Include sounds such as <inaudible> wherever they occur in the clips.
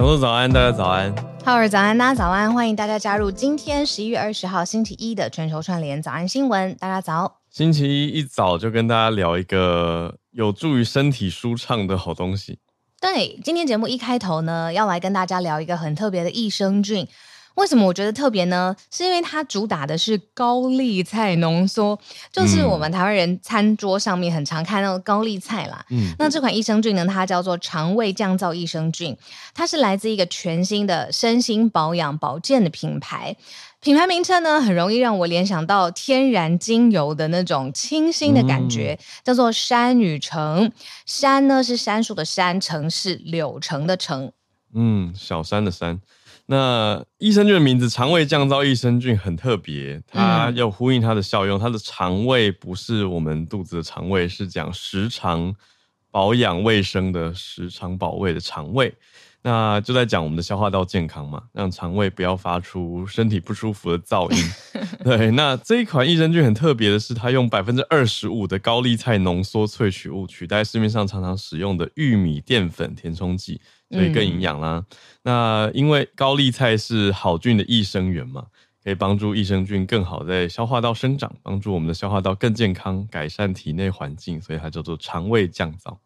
小鹿早安，大家早安。浩儿早安，大家早安。欢迎大家加入今天十一月二十号星期一的全球串联早安新闻。大家早。星期一一早就跟大家聊一个有助于身体舒畅的好东西。对，今天节目一开头呢，要来跟大家聊一个很特别的益生菌。为什么我觉得特别呢？是因为它主打的是高丽菜浓缩，就是我们台湾人餐桌上面很常看到的高丽菜啦。嗯，那这款益生菌呢，它叫做肠胃降噪益生菌，它是来自一个全新的身心保养保健的品牌。品牌名称呢，很容易让我联想到天然精油的那种清新的感觉，嗯、叫做山与城。山呢是杉树的山，城是柳橙的橙。嗯，小山的山。那益生菌的名字“肠胃降噪益生菌”很特别，它要呼应它的效用。它的肠胃不是我们肚子的肠胃，是讲食肠保养卫生的食肠保卫的肠胃。那就在讲我们的消化道健康嘛，让肠胃不要发出身体不舒服的噪音。<laughs> 对，那这一款益生菌很特别的是，它用百分之二十五的高丽菜浓缩萃取物取代市面上常常使用的玉米淀粉填充剂。所以更营养啦。嗯、那因为高丽菜是好菌的益生元嘛，可以帮助益生菌更好在消化道生长，帮助我们的消化道更健康，改善体内环境，所以它叫做肠胃降燥。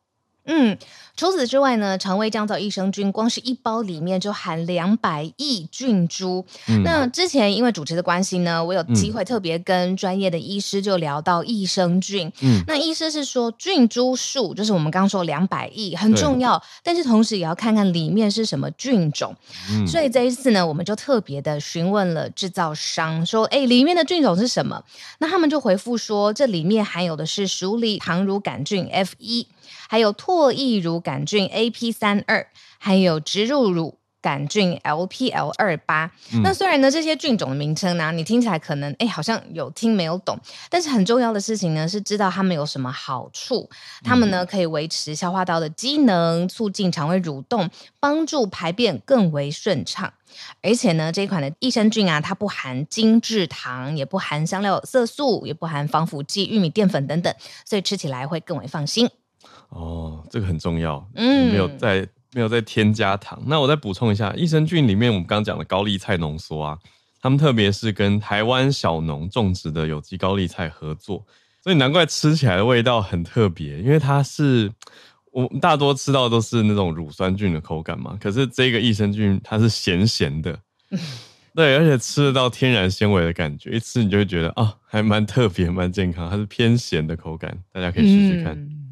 嗯，除此之外呢，肠胃降噪益生菌光是一包里面就含两百亿菌株。嗯、那之前因为主持的关系呢，我有机会特别跟专业的医师就聊到益生菌。嗯，那医师是说菌株数就是我们刚刚说两百亿很重要，但是同时也要看看里面是什么菌种。嗯，所以这一次呢，我们就特别的询问了制造商，说，哎，里面的菌种是什么？那他们就回复说，这里面含有的是鼠李糖乳杆菌 F 一。还有唾液乳杆菌 AP 三二，还有植入乳杆菌 LPL 二八。嗯、那虽然呢，这些菌种的名称呢，你听起来可能哎，好像有听没有懂，但是很重要的事情呢，是知道它们有什么好处。它们呢，可以维持消化道的机能，促进肠胃蠕动，帮助排便更为顺畅。而且呢，这一款的益生菌啊，它不含精制糖，也不含香料色素，也不含防腐剂、玉米淀粉等等，所以吃起来会更为放心。哦，这个很重要，嗯，没有再没有再添加糖。那我再补充一下，益生菌里面我们刚刚讲的高丽菜浓缩啊，他们特别是跟台湾小农种植的有机高丽菜合作，所以难怪吃起来的味道很特别，因为它是我大多吃到都是那种乳酸菌的口感嘛，可是这个益生菌它是咸咸的，<laughs> 对，而且吃得到天然纤维的感觉，一吃你就会觉得啊、哦，还蛮特别，蛮健康，它是偏咸的口感，大家可以试试看。嗯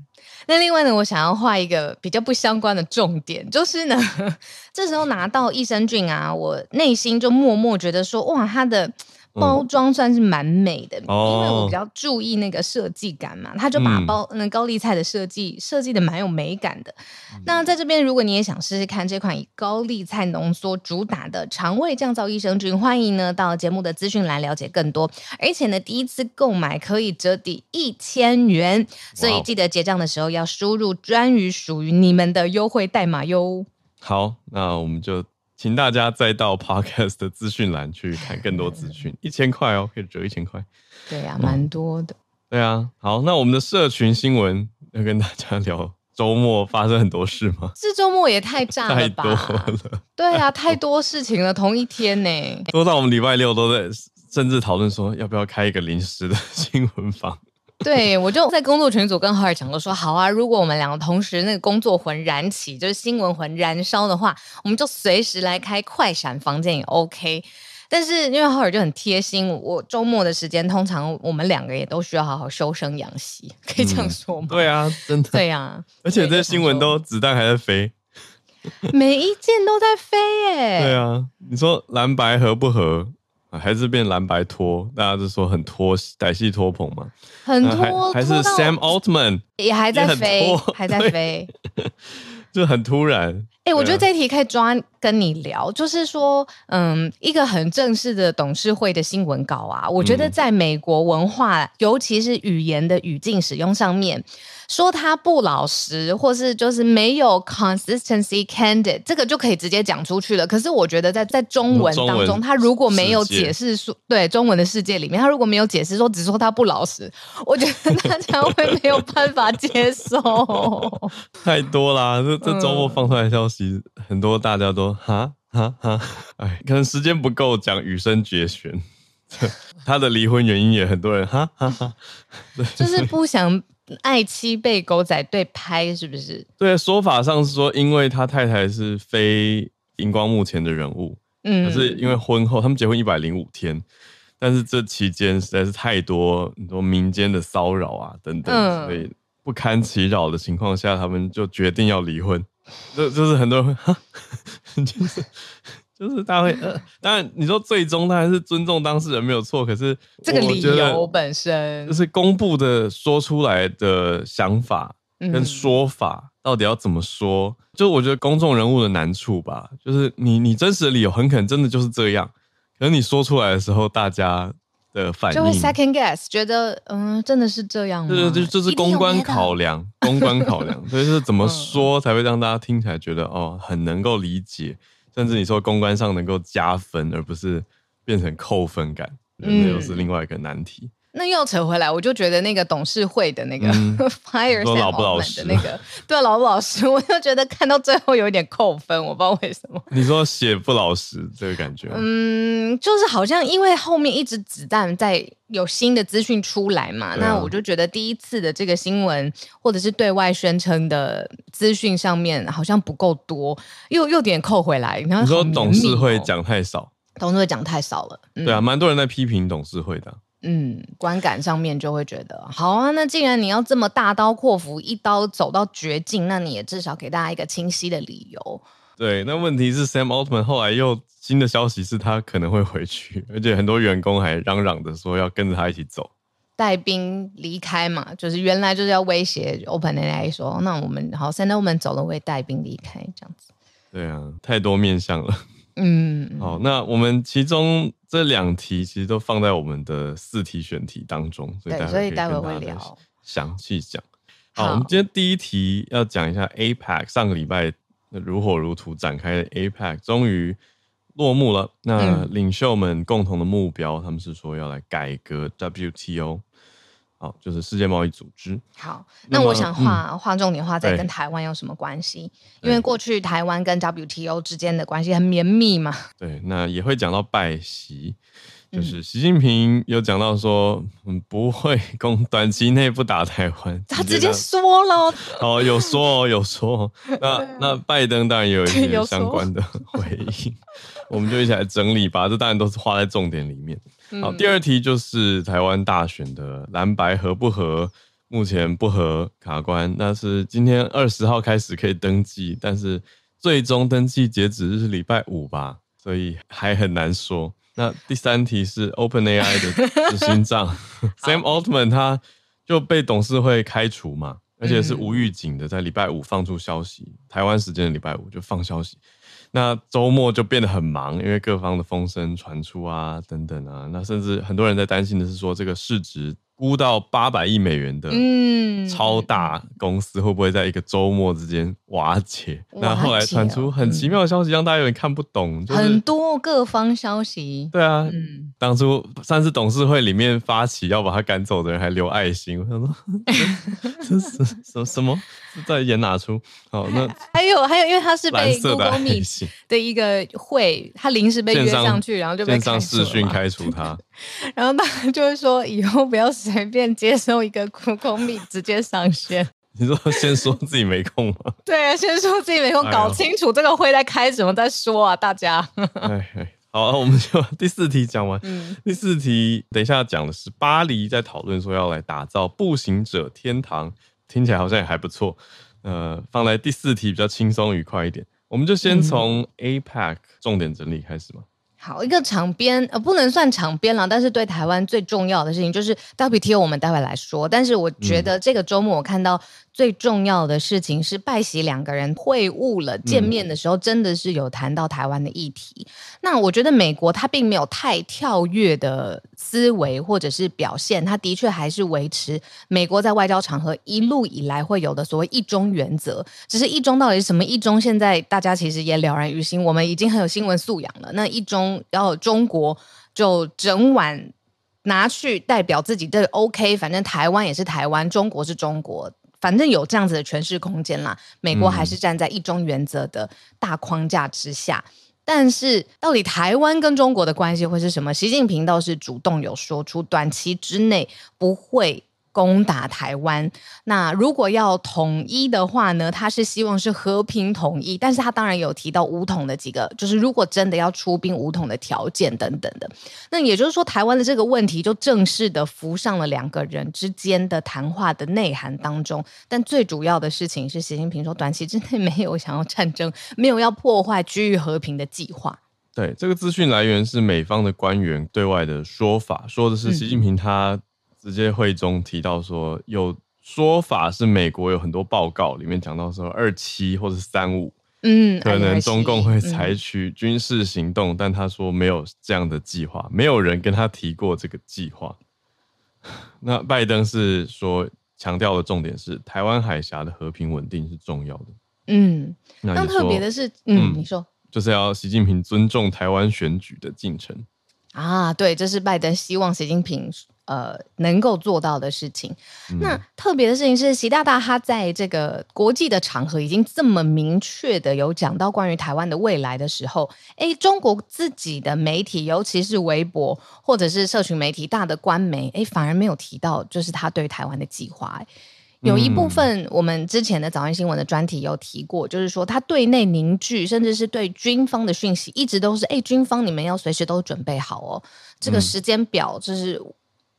那另外呢，我想要画一个比较不相关的重点，就是呢，<laughs> 这时候拿到益生菌啊，我内心就默默觉得说，哇，它的。包装算是蛮美的，嗯、因为我比较注意那个设计感嘛，他就把包那高丽菜的设计设计的蛮有美感的。嗯、那在这边，如果你也想试试看这款以高丽菜浓缩主打的肠胃降噪益生菌，欢迎呢到节目的资讯栏了解更多。而且呢，第一次购买可以折抵一千元，所以记得结账的时候要输入专于属于你们的优惠代码哟。好，那我们就。请大家再到 Podcast 的资讯栏去看更多资讯，<laughs> 一千块哦，可以折一千块。对呀、啊，蛮多的。对啊，好，那我们的社群新闻要跟大家聊周末发生很多事吗？<laughs> 这周末也太炸了吧！<laughs> 太多了。对啊，太多事情了，同一天呢。多到我们礼拜六都在，甚至讨论说要不要开一个临时的新闻房。对，我就在工作群组跟浩尔讲，都说好啊。如果我们两个同时那个工作魂燃起，就是新闻魂燃烧的话，我们就随时来开快闪房间也 OK。但是因为浩尔就很贴心，我周末的时间通常我们两个也都需要好好修生养息，可以这样说吗？嗯、对啊，真的。对啊，而且这新闻都子弹还在飞，每一件都在飞耶。对啊，你说蓝白合不合？还是变蓝白拖，大家就说很拖，歹戏拖棚嘛，很拖，还是 Sam Altman 也还在飞，还在飞，<laughs> 就很突然。哎、欸，我觉得这一题可以抓跟你聊，就是说，嗯，一个很正式的董事会的新闻稿啊，我觉得在美国文化，嗯、尤其是语言的语境使用上面。说他不老实，或是就是没有 consistency candid，这个就可以直接讲出去了。可是我觉得在在中文当中，他如果没有解释说，对中文的世界里面，他如果没有解释说，只说他不老实，我觉得大家会没有办法接受。<laughs> 太多啦，这这周末放出来消息，很多大家都哈哈哈，哎，可能时间不够讲羽生结弦，<laughs> 他的离婚原因也很多人哈哈哈，<laughs> 就是不想爱妻被狗仔队拍，是不是？对，说法上是说，因为他太太是非荧光幕前的人物，嗯，可是因为婚后他们结婚一百零五天，但是这期间实在是太多很多民间的骚扰啊等等，嗯、所以不堪其扰的情况下，他们就决定要离婚。就就是很多人哈，<laughs> 就是就是大家会呃，当然你说最终当然是尊重当事人没有错，可是这个理由本身就是公布的说出来的想法跟说法到底要怎么说，嗯、就我觉得公众人物的难处吧，就是你你真实的理由很可能真的就是这样，可是你说出来的时候大家。的反应。就会 second guess，觉得嗯，真的是这样吗？对对对，这是公关考量，<laughs> 公关考量，所以就是怎么说才会让大家听起来觉得哦，很能够理解，甚至你说公关上能够加分，而不是变成扣分感，那又是另外一个难题。那又扯回来，我就觉得那个董事会的那个 <laughs> fire 说老不老实的那个，对，老不老实，<laughs> 我就觉得看到最后有一点扣分，我不知道为什么。<laughs> 你说写不老实这个感觉？嗯，就是好像因为后面一直子弹在有新的资讯出来嘛，啊、那我就觉得第一次的这个新闻或者是对外宣称的资讯上面好像不够多，又又点扣回来。然后、哦、你说董事会讲太少，董事会讲太少了。嗯、对啊，蛮多人在批评董事会的。嗯，观感上面就会觉得好啊。那既然你要这么大刀阔斧，一刀走到绝境，那你也至少给大家一个清晰的理由。对，那问题是 Sam Altman 后来又新的消息是他可能会回去，而且很多员工还嚷嚷着说要跟着他一起走，带兵离开嘛，就是原来就是要威胁 OpenAI 说，那我们好，Sam Altman 走了，会带兵离开这样子。对啊，太多面向了。嗯，好，那我们其中这两题其实都放在我们的四题选题当中，所以待会可以跟大家详细讲。好，我们今天第一题要讲一下 APEC 上个礼拜如火如荼展开的 APEC 终于落幕了。那领袖们共同的目标，他们是说要来改革 WTO。好，就是世界贸易组织。好，那我想画画、嗯、重点画在跟台湾有什么关系？因为过去台湾跟 WTO 之间的关系很绵密嘛。<laughs> 对，那也会讲到拜习，就是习近平有讲到说，嗯，不会攻短期内不打台湾。他直接说了。哦，<laughs> 有说哦，有说。那 <laughs> 那拜登当然也有一些相关的回应，我们就一起来整理吧。这当然都是画在重点里面。好，第二题就是台湾大选的蓝白合不合？目前不合卡关，那是今天二十号开始可以登记，但是最终登记截止日是礼拜五吧，所以还很难说。那第三题是 OpenAI 的执行长 <laughs> <laughs> Sam Altman 他就被董事会开除嘛，而且是无预警的，在礼拜五放出消息，台湾时间的礼拜五就放消息。那周末就变得很忙，因为各方的风声传出啊，等等啊，那甚至很多人在担心的是说，这个市值。估到八百亿美元的超大公司会不会在一个周末之间瓦解？嗯、那后来传出很奇妙的消息，让大家有点看不懂。就是、很多各方消息。对啊，嗯、当初上次董事会里面发起要把他赶走的人还留爱心，我想说 <laughs> 这是什么什么在演哪出？好，那还有还有，因为他是被 Google Meet 的一个会，他临时被约上去，然后就被上视讯开除他。然后大家就会说，以后不要随便接受一个 Google Meet 直接上线。<laughs> 你说先说自己没空吗？<laughs> 对啊，先说自己没空，搞清楚这个会在开什么再说啊，大家。<laughs> 哎哎，好啊，我们就第四题讲完。嗯，第四题等一下讲的是巴黎在讨论说要来打造步行者天堂，听起来好像也还不错。呃，放在第四题比较轻松愉快一点，我们就先从 APEC 重点整理开始嘛。好，一个场边呃，不能算场边了，但是对台湾最重要的事情就是 WTO，我们待会来说。但是我觉得这个周末我看到。最重要的事情是拜习两个人会晤了，见面的时候真的是有谈到台湾的议题。嗯、那我觉得美国他并没有太跳跃的思维或者是表现，他的确还是维持美国在外交场合一路以来会有的所谓一中原则。只是一中到底是什么一中，现在大家其实也了然于心，我们已经很有新闻素养了。那一中要中国就整晚拿去代表自己，这 OK，反正台湾也是台湾，中国是中国。反正有这样子的诠释空间啦。美国还是站在一中原则的大框架之下，嗯、但是到底台湾跟中国的关系会是什么？习近平倒是主动有说出，短期之内不会。攻打台湾，那如果要统一的话呢？他是希望是和平统一，但是他当然有提到武统的几个，就是如果真的要出兵武统的条件等等的。那也就是说，台湾的这个问题就正式的浮上了两个人之间的谈话的内涵当中。但最主要的事情是，习近平说短期之内没有想要战争，没有要破坏区域和平的计划。对，这个资讯来源是美方的官员对外的说法，说的是习近平他。直接会中提到说，有说法是美国有很多报告里面讲到说二七或者三五，嗯，可能中共会采取军事行动，嗯，但他说没有这样的计划，没有人跟他提过这个计划。<laughs> 那拜登是说强调的重点是台湾海峡的和平稳定是重要的，嗯，那特别的是，嗯，你说就是要习近平尊重台湾选举的进程啊，对，这是拜登希望习近平。呃，能够做到的事情。嗯、那特别的事情是，习大大他在这个国际的场合已经这么明确的有讲到关于台湾的未来的时候，诶，中国自己的媒体，尤其是微博或者是社群媒体大的官媒，诶，反而没有提到，就是他对台湾的计划。有一部分我们之前的早安新闻的专题有提过，就是说他对内凝聚，甚至是对军方的讯息，一直都是，诶，军方你们要随时都准备好哦，这个时间表就是。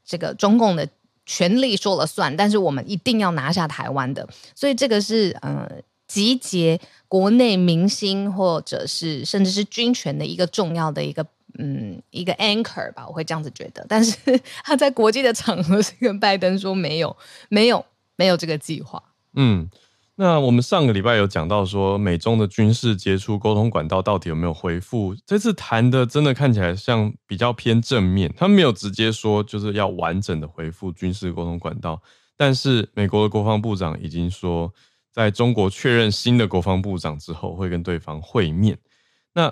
这个中共的权力说了算，但是我们一定要拿下台湾的，所以这个是嗯集结国内明星或者是甚至是军权的一个重要的一个嗯一个 anchor 吧，我会这样子觉得。但是他在国际的场合是跟拜登说没有没有没有这个计划，嗯。那我们上个礼拜有讲到说，美中的军事接触沟通管道到底有没有恢复？这次谈的真的看起来像比较偏正面，他们没有直接说就是要完整的恢复军事沟通管道，但是美国的国防部长已经说，在中国确认新的国防部长之后，会跟对方会面。那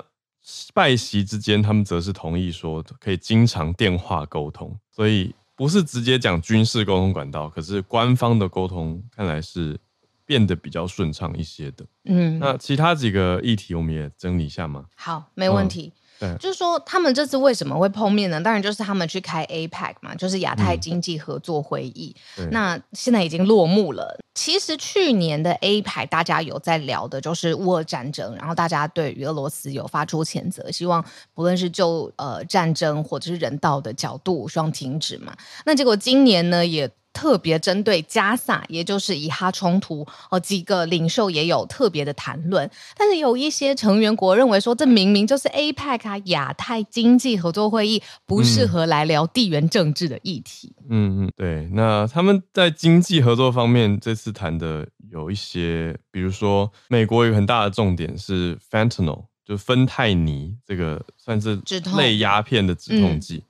拜习之间，他们则是同意说可以经常电话沟通，所以不是直接讲军事沟通管道，可是官方的沟通看来是。变得比较顺畅一些的，嗯，那其他几个议题我们也整理一下吗？好，没问题。嗯、对，就是说他们这次为什么会碰面呢？当然就是他们去开 APEC 嘛，就是亚太经济合作会议。嗯、那现在已经落幕了。其实去年的 APEC 大家有在聊的就是乌俄战争，然后大家对于俄罗斯有发出谴责，希望不论是就呃战争或者是人道的角度，希望停止嘛。那结果今年呢也。特别针对加萨，也就是以哈冲突，哦，几个领袖也有特别的谈论。但是有一些成员国认为说，这明明就是 APEC 啊，亚太经济合作会议，不适合来聊地缘政治的议题。嗯嗯，对。那他们在经济合作方面，这次谈的有一些，比如说美国有很大的重点是 Fentanyl，就芬太尼，这个算是类鸦片的止痛剂，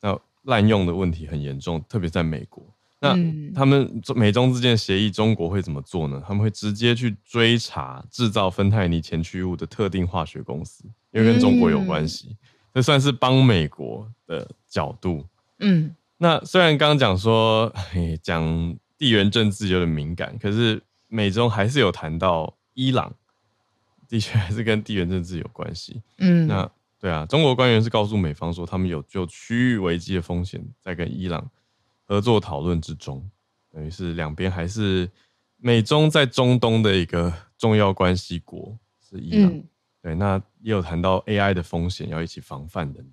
那滥用的问题很严重，特别在美国。那他们美中之间的协议，中国会怎么做呢？他们会直接去追查制造芬太尼前驱物的特定化学公司，因为跟中国有关系，这算是帮美国的角度。嗯，那虽然刚刚讲说讲地缘政治有点敏感，可是美中还是有谈到伊朗，的确还是跟地缘政治有关系。嗯，那对啊，中国官员是告诉美方说，他们有就区域危机的风险在跟伊朗。合作讨论之中，等于是两边还是美中在中东的一个重要关系国是伊朗。嗯、对，那也有谈到 AI 的风险要一起防范等等。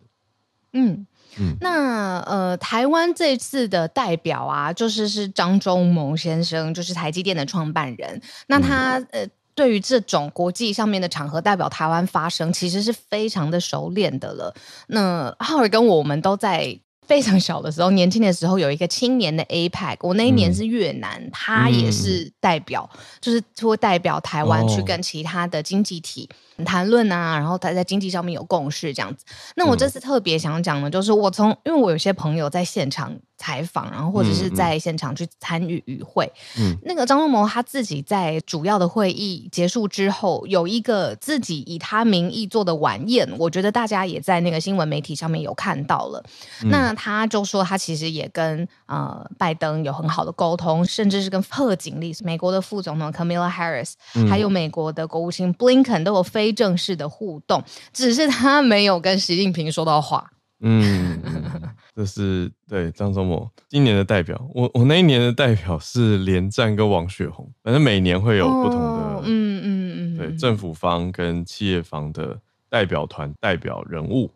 嗯嗯，那呃，台湾这次的代表啊，就是是张忠谋先生，就是台积电的创办人。那他、嗯、呃，对于这种国际上面的场合代表台湾发声，其实是非常的熟练的了。那浩尔跟我们都在。非常小的时候，年轻的时候有一个青年的 APEC，我那一年是越南，嗯、他也是代表，嗯、就是会代表台湾去跟其他的经济体谈论啊，然后他在经济上面有共识这样子。那我这次特别想讲的，就是我从因为我有些朋友在现场采访，然后或者是在现场去参与与会。嗯，那个张忠谋他自己在主要的会议结束之后，有一个自己以他名义做的晚宴，我觉得大家也在那个新闻媒体上面有看到了。嗯、那他就说，他其实也跟呃拜登有很好的沟通，甚至是跟贺锦丽，美国的副总统 Kamala Harris，、嗯、还有美国的国务卿 Blinken 都有非非正式的互动，只是他没有跟习近平说到话。嗯，这是对张忠谋今年的代表。我我那一年的代表是连战跟王雪红，反正每年会有不同的，嗯嗯嗯，对政府方跟企业方的代表团代表人物。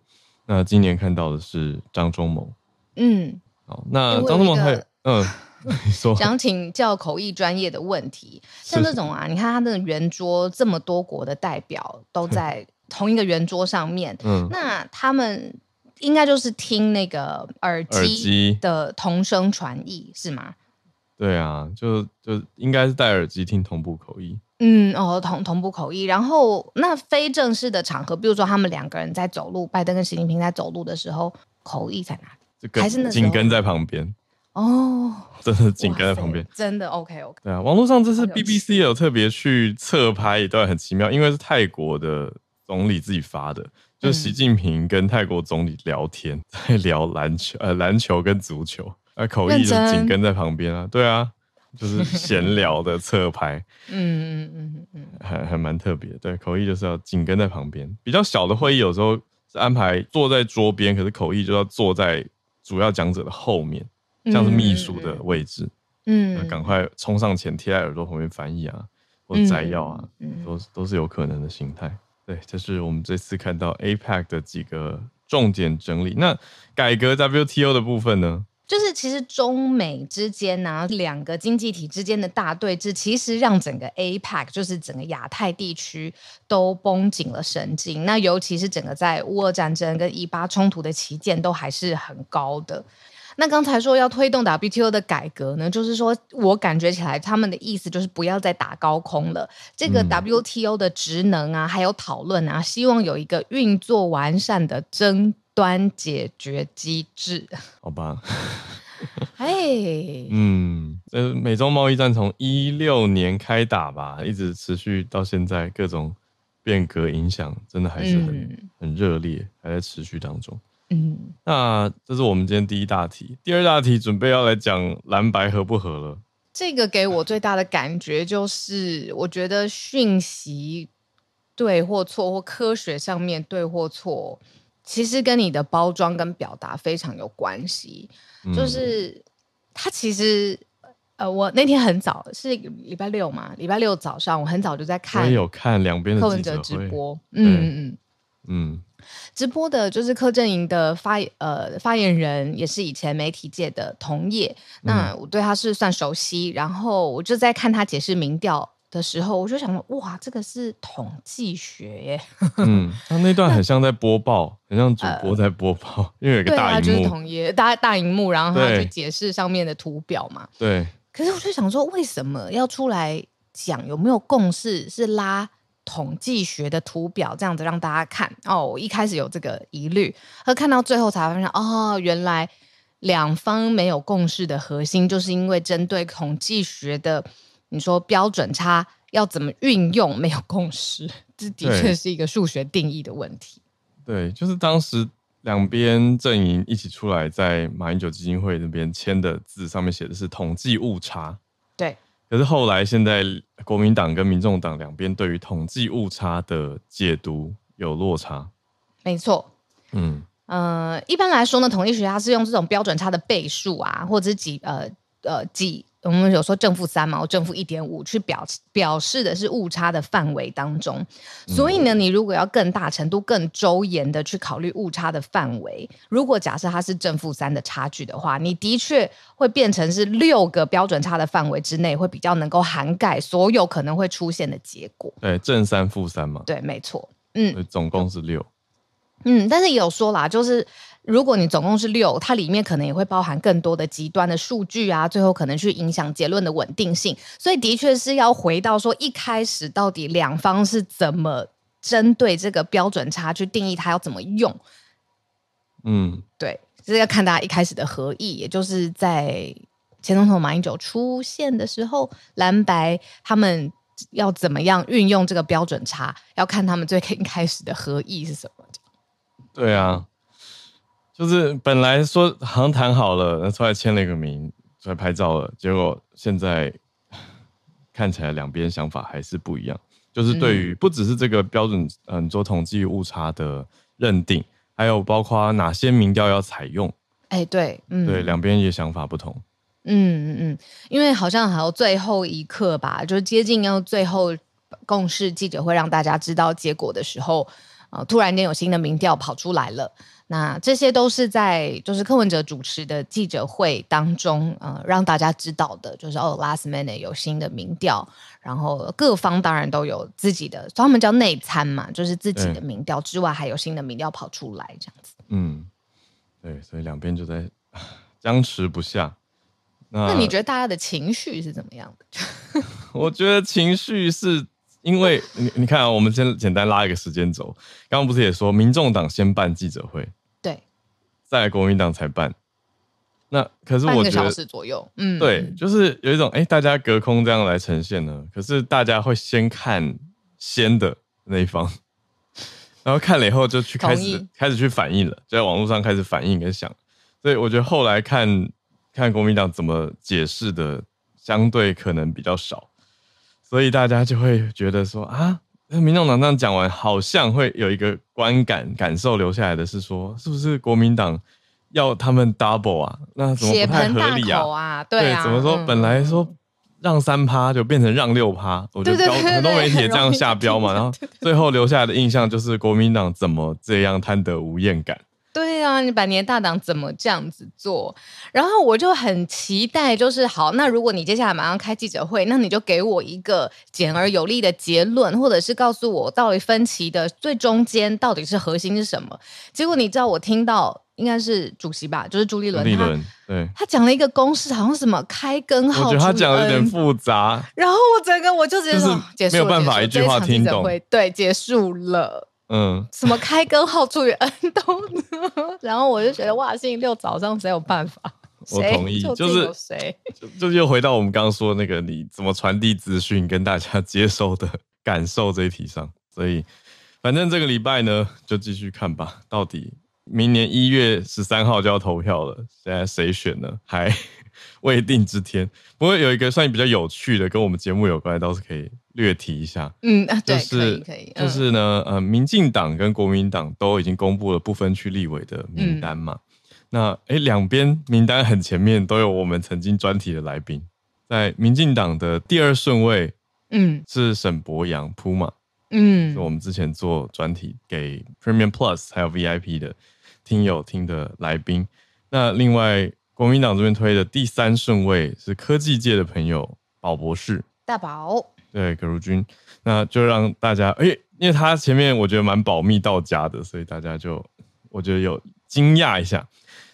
那今年看到的是张忠谋。嗯，好，那张忠谋他嗯，<laughs> 你说想请教口译专业的问题，像这种啊，你看他的圆桌这么多国的代表都在同一个圆桌上面，嗯，那他们。应该就是听那个耳机的同声传译是吗？对啊，就就应该是戴耳机听同步口译。嗯，哦，同同步口译。然后那非正式的场合，比如说他们两个人在走路，拜登跟习近平在走路的时候，口译在哪里？还是那紧跟在旁边？哦，真的紧跟在旁边，真的 OK OK。对啊，网络上这次 BBC 有特别去侧拍一段很奇妙，因为是泰国的总理自己发的。就习近平跟泰国总理聊天，嗯、<laughs> 在聊篮球，呃，篮球跟足球，而口译就紧跟在旁边啊，对啊，就是闲聊的侧拍，嗯嗯嗯嗯，还还蛮特别，对，口译就是要紧跟在旁边。比较小的会议有时候是安排坐在桌边，可是口译就要坐在主要讲者的后面，像是秘书的位置，嗯，赶快冲上前贴在耳朵旁边翻译啊，或摘要啊，嗯、都都是有可能的形态。对，这是我们这次看到 APEC 的几个重点整理。那改革 WTO 的部分呢？就是其实中美之间呢、啊，两个经济体之间的大对峙，其实让整个 APEC，就是整个亚太地区都绷紧了神经。那尤其是整个在乌俄战争跟以巴冲突的期间，都还是很高的。那刚才说要推动 WTO 的改革呢，就是说我感觉起来他们的意思就是不要再打高空了。这个 WTO 的职能啊，还有讨论啊，希望有一个运作完善的争端解决机制。好吧，<laughs> 哎，嗯，呃，美中贸易战从一六年开打吧，一直持续到现在，各种变革影响真的还是很、嗯、很热烈，还在持续当中。嗯，那这是我们今天第一大题，第二大题准备要来讲蓝白合不合了。这个给我最大的感觉就是，我觉得讯息对或错，或科学上面对或错，其实跟你的包装跟表达非常有关系。嗯、就是他其实，呃，我那天很早是礼拜六嘛，礼拜六早上我很早就在看，我有看两边的柯文哲直播，嗯嗯嗯。嗯直播的就是柯震营的发呃发言人，也是以前媒体界的同业，那我对他是算熟悉。然后我就在看他解释民调的时候，我就想说，哇，这个是统计学耶。嗯，<laughs> 他那段很像在播报，很像主播在播报，呃、因为有一个大荧幕，就是同业大大荧幕，然后他去解释上面的图表嘛。对。可是我就想说，为什么要出来讲？有没有共识？是拉？统计学的图表这样子让大家看哦，我一开始有这个疑虑，和看到最后才发现哦，原来两方没有共识的核心，就是因为针对统计学的你说标准差要怎么运用没有共识，这的确是一个数学定义的问题。对，就是当时两边阵营一起出来，在马英九基金会那边签的字上面写的是统计误差。对。可是后来，现在国民党跟民众党两边对于统计误差的解读有落差。没错，嗯呃，一般来说呢，统计学家是用这种标准差的倍数啊，或者是几呃呃几。我们有说正负三嘛，我正负一点五，去表表示的是误差的范围当中。所以呢，你如果要更大程度、更周延的去考虑误差的范围，如果假设它是正负三的差距的话，你的确会变成是六个标准差的范围之内，会比较能够涵盖所有可能会出现的结果。对，正三负三嘛。对，没错。嗯，总共是六。嗯，但是也有说啦，就是。如果你总共是六，它里面可能也会包含更多的极端的数据啊，最后可能去影响结论的稳定性。所以的确是要回到说一开始到底两方是怎么针对这个标准差去定义它要怎么用。嗯，对，就是要看大家一开始的合意，也就是在前总统马英九出现的时候，蓝白他们要怎么样运用这个标准差，要看他们最开始的合意是什么。对啊，就是本来说好像谈好了，那出来签了一个名，出来拍照了，结果现在看起来两边想法还是不一样。就是对于不只是这个标准，嗯，做统计误差的认定，还有包括哪些民调要采用，哎，对，嗯，对，两边也想法不同，嗯嗯嗯，因为好像还有最后一刻吧，就是接近要最后共识记者会让大家知道结果的时候，呃，突然间有新的民调跑出来了。那这些都是在就是柯文哲主持的记者会当中，呃，让大家知道的，就是哦，last minute 有新的民调，然后各方当然都有自己的，他们叫内参嘛，就是自己的民调之外，还有新的民调跑出来这样子。嗯，对，所以两边就在 <laughs> 僵持不下。那，那你觉得大家的情绪是怎么样的？<laughs> 我觉得情绪是。因为你你看啊，我们先简单拉一个时间轴。刚刚不是也说，民众党先办记者会，对，再来国民党才办。那可是我觉得半个小时左右，嗯，对，就是有一种哎，大家隔空这样来呈现呢。可是大家会先看先的那一方，然后看了以后就去开始意开始去反应了，就在网络上开始反应跟想。所以我觉得后来看看国民党怎么解释的，相对可能比较少。所以大家就会觉得说啊，民众党这样讲完，好像会有一个观感感受留下来的是说，是不是国民党要他们 double 啊？那怎么不太合理啊？啊对，啊对，怎么说？本来说让三趴就变成让六趴，我觉得很多媒体也这样下标嘛。然后最后留下来的印象就是国民党怎么这样贪得无厌感。对啊，你百年大党怎么这样子做？然后我就很期待，就是好，那如果你接下来马上开记者会，那你就给我一个简而有力的结论，或者是告诉我到底分歧的最中间到底是核心是什么？结果你知道，我听到应该是主席吧，就是朱立伦，朱立伦，对，他讲了一个公式，好像什么开根号，我觉得他讲的有点复杂。然后我整个我就觉得说，就是没有办法一句话听懂，对，结束了。嗯，什么开根号除以 n 都，然后我就觉得哇，星期六早上谁有办法？我同意，<laughs> 就是谁，就又回到我们刚刚说的那个，你怎么传递资讯跟大家 <laughs> 接收的 <laughs> 感受这一题上。所以，反正这个礼拜呢，就继续看吧。到底明年一月十三号就要投票了，现在谁选呢？还未定之天。不过有一个算比较有趣的，跟我们节目有关，倒是可以。略提一下，嗯，对，就是、可以，可以，就是呢，呃，民进党跟国民党都已经公布了不分区立委的名单嘛。嗯、那，哎，两边名单很前面都有我们曾经专题的来宾，在民进党的第二顺位，嗯，是沈博阳铺嘛，嗯，是我们之前做专题给 Premium Plus 还有 VIP 的听友听的来宾。那另外国民党这边推的第三顺位是科技界的朋友宝博士，大宝。对，葛如君，那就让大家哎，因为他前面我觉得蛮保密到家的，所以大家就我觉得有惊讶一下。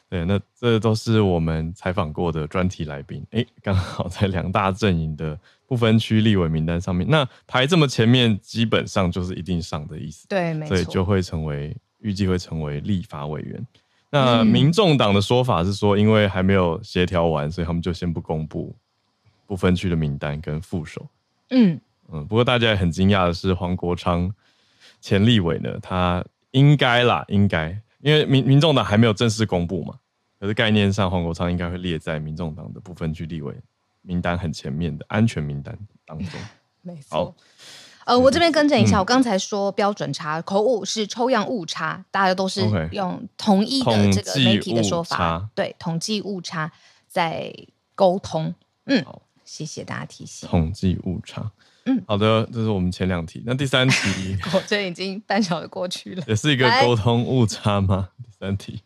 对，那这都是我们采访过的专题来宾，哎，刚好在两大阵营的不分区立委名单上面，那排这么前面，基本上就是一定上的意思。对，没错。所以就会成为预计会成为立法委员。那民众党的说法是说，因为还没有协调完，所以他们就先不公布不分区的名单跟副手。嗯嗯，不过大家也很惊讶的是，黄国昌前立委呢，他应该啦，应该，因为民民众党还没有正式公布嘛，可是概念上，黄国昌应该会列在民众党的部分区立委名单很前面的安全名单当中。<laughs> 没错。好呃，我这边更正一下，嗯、我刚才说标准差口误是抽样误差，大家都是用同一的这个媒体的说法，对，统计误差在沟通。嗯。谢谢大家提醒。统计误差，嗯，好的，这是我们前两题。那第三题，<laughs> 我这已经半小时过去了，也是一个沟通误差吗？第三题，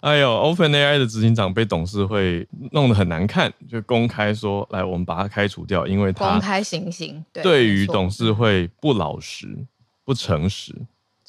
哎呦，OpenAI 的执行长被董事会弄得很难看，就公开说，来，我们把他开除掉，因为他公开行刑，对于董事会不老实、不诚实。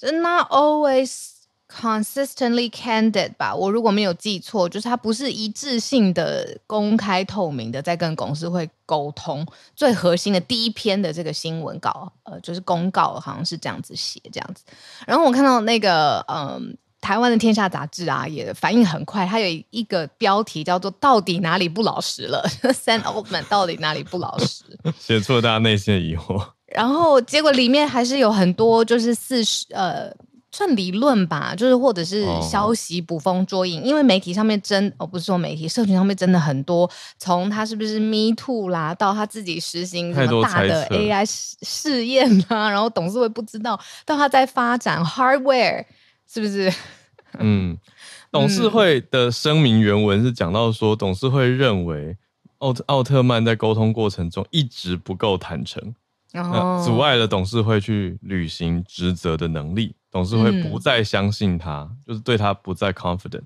Not always. Consistently candid 吧，我如果没有记错，就是他不是一致性的、公开透明的在跟董事会沟通。最核心的第一篇的这个新闻稿，呃，就是公告，好像是这样子写，这样子。然后我看到那个，嗯，台湾的天下杂志啊，也反应很快。它有一个标题叫做“到底哪里不老实了 <laughs> ”，Sam Altman 到底哪里不老实？<laughs> 写出了大家内心的疑惑。然后结果里面还是有很多就是四十呃。算理论吧，就是或者是消息捕风捉影，哦、因为媒体上面真哦，不是说媒体，社群上面真的很多，从他是不是 Me Too 啦，到他自己实行什么大的 AI 试验啊，然后董事会不知道，到他在发展 Hardware，是不是？<laughs> 嗯，董事会的声明原文是讲到说，董事会认为奥特奥特曼在沟通过程中一直不够坦诚。那阻碍了董事会去履行职责的能力，董事会不再相信他，嗯、就是对他不再 confident，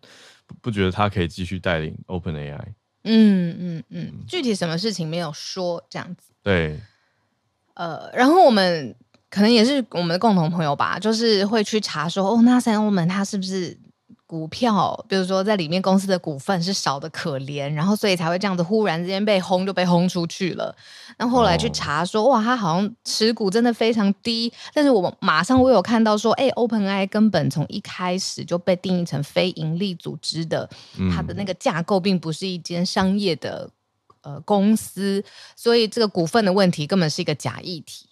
不不觉得他可以继续带领 OpenAI。嗯嗯嗯，具体什么事情没有说这样子。对，呃，然后我们可能也是我们的共同朋友吧，就是会去查说，哦，那 Sam Altman 他是不是？股票，比如说在里面公司的股份是少的可怜，然后所以才会这样子忽然之间被轰就被轰出去了。那后来去查说，哦、哇，他好像持股真的非常低。但是我马上我有看到说，哎，OpenAI 根本从一开始就被定义成非盈利组织的，嗯、它的那个架构并不是一间商业的呃公司，所以这个股份的问题根本是一个假议题。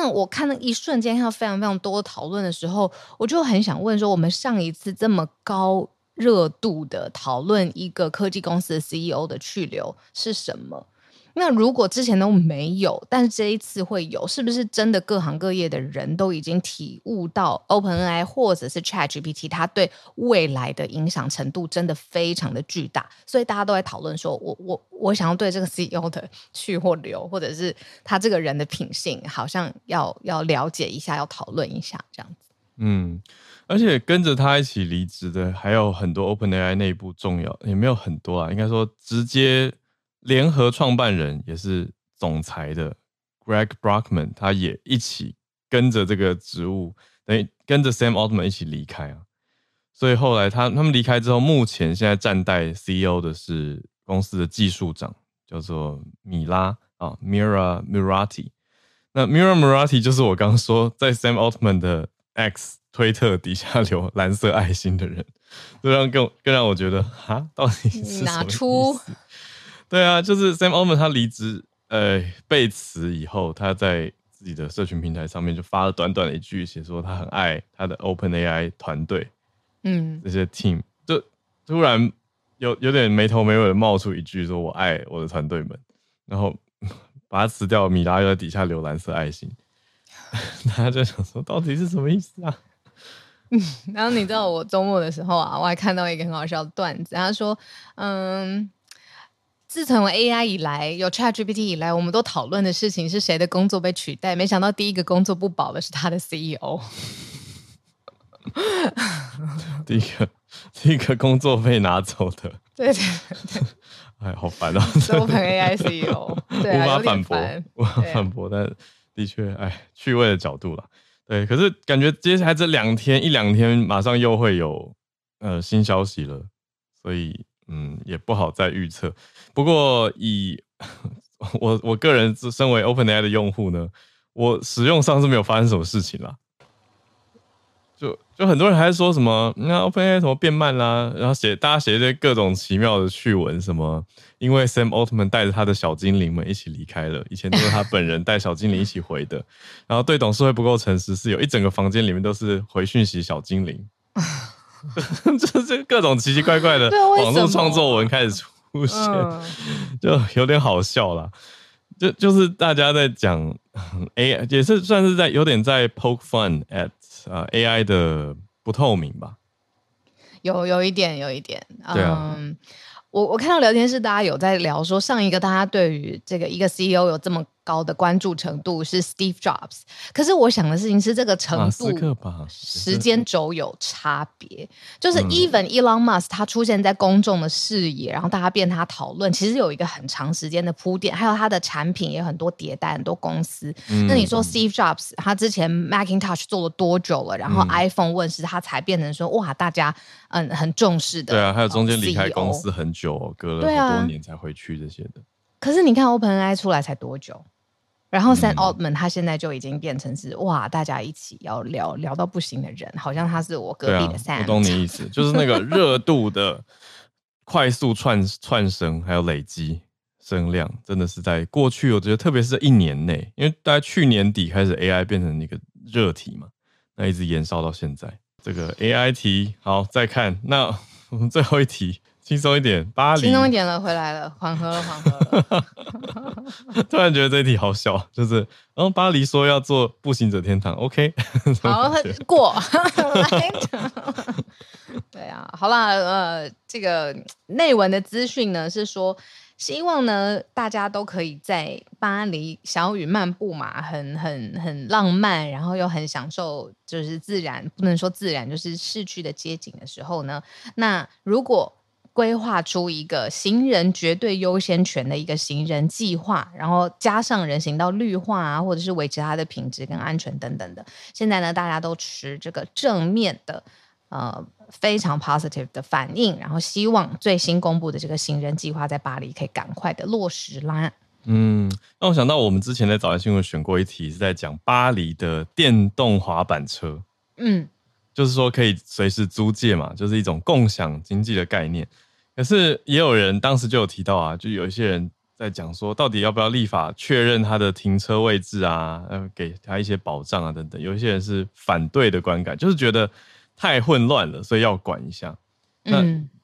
那我看那一瞬间，看到非常非常多讨论的时候，我就很想问说，我们上一次这么高热度的讨论一个科技公司的 CEO 的去留是什么？那如果之前都没有，但是这一次会有，是不是真的各行各业的人都已经体悟到 OpenAI 或者是 ChatGPT 它对未来的影响程度真的非常的巨大？所以大家都在讨论说，我我我想要对这个 CEO 的去或留，或者是他这个人的品性，好像要要了解一下，要讨论一下这样子。嗯，而且跟着他一起离职的还有很多 OpenAI 内部重要，也没有很多啊，应该说直接。联合创办人也是总裁的 Greg Brockman，他也一起跟着这个职务，等于跟着 Sam Altman 一起离开啊。所以后来他他们离开之后，目前现在暂代 CEO 的是公司的技术长，叫做米拉啊，Mira Murati。那 Mira Murati 就是我刚刚说在 Sam Altman 的 X 推特底下留 <laughs> 蓝色爱心的人，这让更更让我觉得哈，到底是哪出？<laughs> 对啊，就是 Sam Altman 他离职，呃，被辞以后，他在自己的社群平台上面就发了短短的一句，写说他很爱他的 OpenAI 团队，嗯，这些 team，就突然有有点没头没尾的冒出一句，说我爱我的团队们，然后把他辞掉，米拉又在底下留蓝色爱心，<laughs> 大家就想说到底是什么意思啊？嗯，然后你知道我周末的时候啊，我还看到一个很好笑的段子，他说，嗯。自从 AI 以来，有 ChatGPT 以来，我们都讨论的事情是谁的工作被取代。没想到第一个工作不保的是他的 CEO。第一个，第一个工作被拿走的。对对对。哎，好烦啊！OpenAI CEO，<laughs> 对啊，无法反驳，无法反驳，但的确，哎，趣味的角度了。对，可是感觉接下来这两天一两天，马上又会有呃新消息了，所以。嗯，也不好再预测。不过以 <laughs> 我我个人是身为 OpenAI 的用户呢，我使用上是没有发生什么事情啦。就就很多人还是说什么，那 OpenAI 什么变慢啦，然后写大家写一些各种奇妙的趣闻，什么因为 Sam Altman 带着他的小精灵们一起离开了，以前都是他本人带小精灵一起回的，<laughs> 然后对董事会不够诚实，是有一整个房间里面都是回讯息小精灵。<laughs> 就是各种奇奇怪怪的网络创作文开始出现，嗯、<laughs> 就有点好笑了。就就是大家在讲 AI，也是算是在有点在 poke fun at 啊 AI 的不透明吧。有有一点，有一点，对啊。嗯我我看到聊天室大家有在聊说，上一个大家对于这个一个 CEO 有这么高的关注程度是 Steve Jobs，可是我想的事情是这个程度时间轴有差别，就是 Even Elon Musk 他出现在公众的视野，然后大家变他讨论，其实有一个很长时间的铺垫，还有他的产品也很多迭代，很多公司。那你说 Steve Jobs 他之前 Macintosh 做了多久了？然后 iPhone 问世，他才变成说哇，大家嗯很重视的。对啊，还有中间离开公司很久。隔了好多年才回去这些的，可是你看 OpenAI 出来才多久？然后 Sam Altman 他现在就已经变成是哇，大家一起要聊聊到不行的人，好像他是我隔壁的 Sam。啊、我懂你意思，就是那个 <laughs> 热度的快速窜窜升，还有累积声量，真的是在过去，我觉得特别是在一年内，因为大概去年底开始 AI 变成一个热题嘛，那一直延烧到现在。这个 AI 题好，再看，那 <laughs> 我们最后一题。轻松一点，巴黎轻松一点了，回来了，缓和了，缓和了。<laughs> 突然觉得这一题好小，就是，然后巴黎说要做步行者天堂，OK，<laughs> 好过。<laughs> 对啊，好啦，呃，这个内文的资讯呢是说，希望呢大家都可以在巴黎小雨漫步嘛，很很很浪漫，然后又很享受，就是自然，不能说自然，就是市区的街景的时候呢，那如果规划出一个行人绝对优先权的一个行人计划，然后加上人行道绿化啊，或者是维持它的品质跟安全等等的。现在呢，大家都持这个正面的，呃，非常 positive 的反应，然后希望最新公布的这个行人计划在巴黎可以赶快的落实啦。嗯，让我想到我们之前在早安新闻选过一题，是在讲巴黎的电动滑板车。嗯，就是说可以随时租借嘛，就是一种共享经济的概念。可是也有人当时就有提到啊，就有一些人在讲说，到底要不要立法确认他的停车位置啊，呃，给他一些保障啊，等等。有一些人是反对的观感，就是觉得太混乱了，所以要管一下。那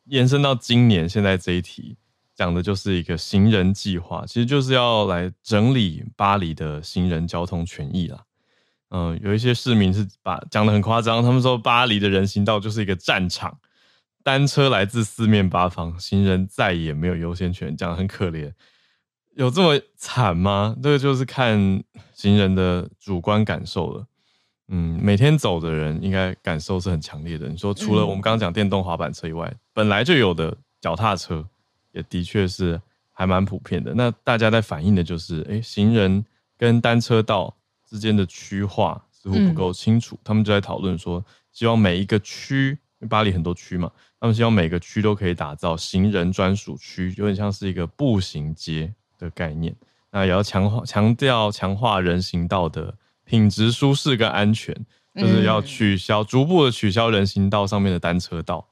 延伸到今年现在这一题讲的就是一个行人计划，其实就是要来整理巴黎的行人交通权益啦。嗯，有一些市民是把讲的很夸张，他们说巴黎的人行道就是一个战场。单车来自四面八方，行人再也没有优先权，这样很可怜。有这么惨吗？这个就是看行人的主观感受了。嗯，每天走的人应该感受是很强烈的。你说，除了我们刚刚讲电动滑板车以外，嗯、本来就有的脚踏车，也的确是还蛮普遍的。那大家在反映的就是，诶、欸，行人跟单车道之间的区划似乎不够清楚。嗯、他们就在讨论说，希望每一个区。巴黎很多区嘛，他们希望每个区都可以打造行人专属区，有点像是一个步行街的概念。那也要强化强调强化人行道的品质、舒适跟安全，就是要取消逐步的取消人行道上面的单车道，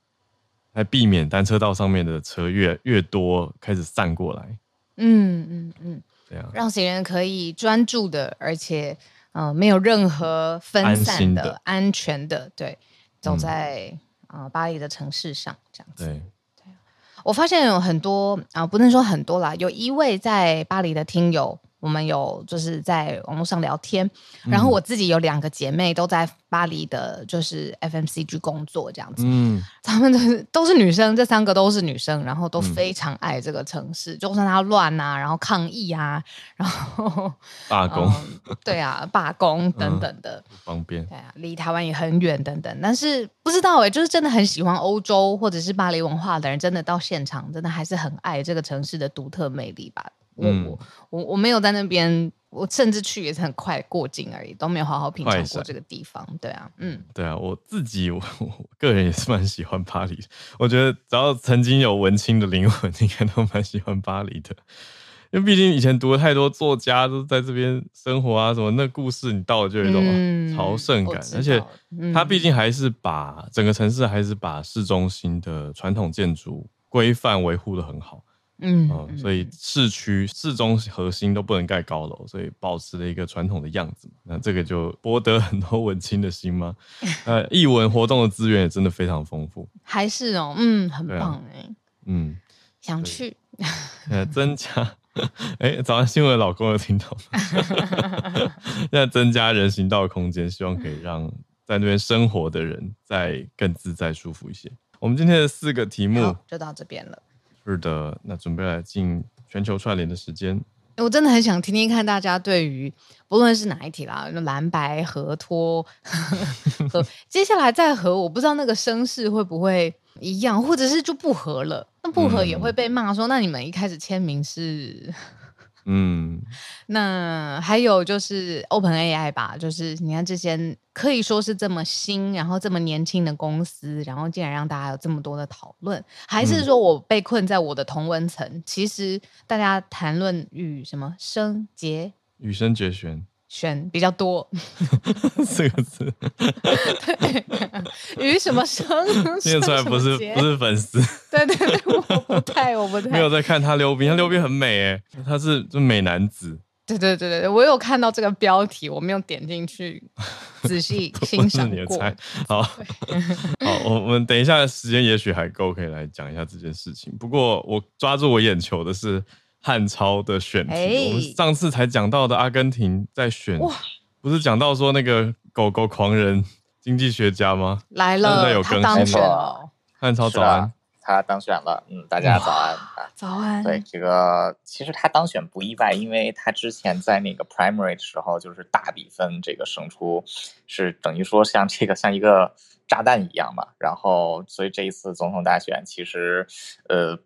来避免单车道上面的车越越多开始散过来。嗯嗯嗯，这样让行人可以专注的，而且呃没有任何分散的、安全的，对，走在。嗯啊、呃，巴黎的城市上这样子。对，对，我发现有很多啊、呃，不能说很多啦，有一位在巴黎的听友。我们有就是在网络上聊天，然后我自己有两个姐妹都在巴黎的，就是 FMCG 工作这样子。嗯，她们都是都是女生，这三个都是女生，然后都非常爱这个城市，嗯、就算它乱啊，然后抗议啊，然后 <laughs> 罢工、嗯，对啊，罢工等等的，不方便。对啊，离台湾也很远等等，但是不知道哎，就是真的很喜欢欧洲或者是巴黎文化的人，真的到现场，真的还是很爱这个城市的独特魅力吧。我、嗯、我我我没有在那边，我甚至去也是很快过境而已，都没有好好品尝过这个地方。对啊，嗯，对啊，我自己我我个人也是蛮喜欢巴黎。我觉得只要曾经有文青的灵魂，应该都蛮喜欢巴黎的。因为毕竟以前读了太多作家都在这边生活啊，什么那故事你到了就有一种朝圣感，嗯、而且它毕竟还是把整个城市还是把市中心的传统建筑规范维护的很好。嗯，嗯，所以市区市中核心都不能盖高楼，所以保持了一个传统的样子。那这个就博得很多文青的心吗？呃，艺文活动的资源也真的非常丰富，还是哦，嗯，很棒哎、啊，嗯，想去，呃，增加，哎、欸，早上新闻老公有听到吗？<laughs> 现在增加人行道的空间，希望可以让在那边生活的人再更自在舒服一些。我们今天的四个题目就到这边了。是的，那准备来进全球串联的时间。我真的很想听听看大家对于不论是哪一题啦，蓝白合脱 <laughs> 和接下来再合，我不知道那个声势会不会一样，或者是就不合了。那不合也会被骂说，嗯、那你们一开始签名是。嗯，那还有就是 OpenAI 吧，就是你看这些可以说是这么新，然后这么年轻的公司，然后竟然让大家有这么多的讨论，还是说我被困在我的同温层？嗯、其实大家谈论与什么生结与生结弦。选比较多 <laughs> 四个字，对，于什么生？<laughs> 念出来不是不是粉丝，对对对，我不太我不太没有在看他溜冰，他溜冰很美哎，他是就美男子。对对对对，我有看到这个标题，我没有点进去仔细欣赏过。<laughs> 你的菜好，好，我我们等一下时间也许还够，可以来讲一下这件事情。不过我抓住我眼球的是。汉超的选题，欸、我们上次才讲到的阿根廷在选，哇不是讲到说那个狗狗狂人经济学家吗？来了，有更新他当选了。汉超早安，他当选了。嗯，大家早安。早安。对这个，其实他当选不意外，因为他之前在那个 primary 的时候就是大比分这个胜出，是等于说像这个像一个炸弹一样嘛。然后，所以这一次总统大选其实，呃。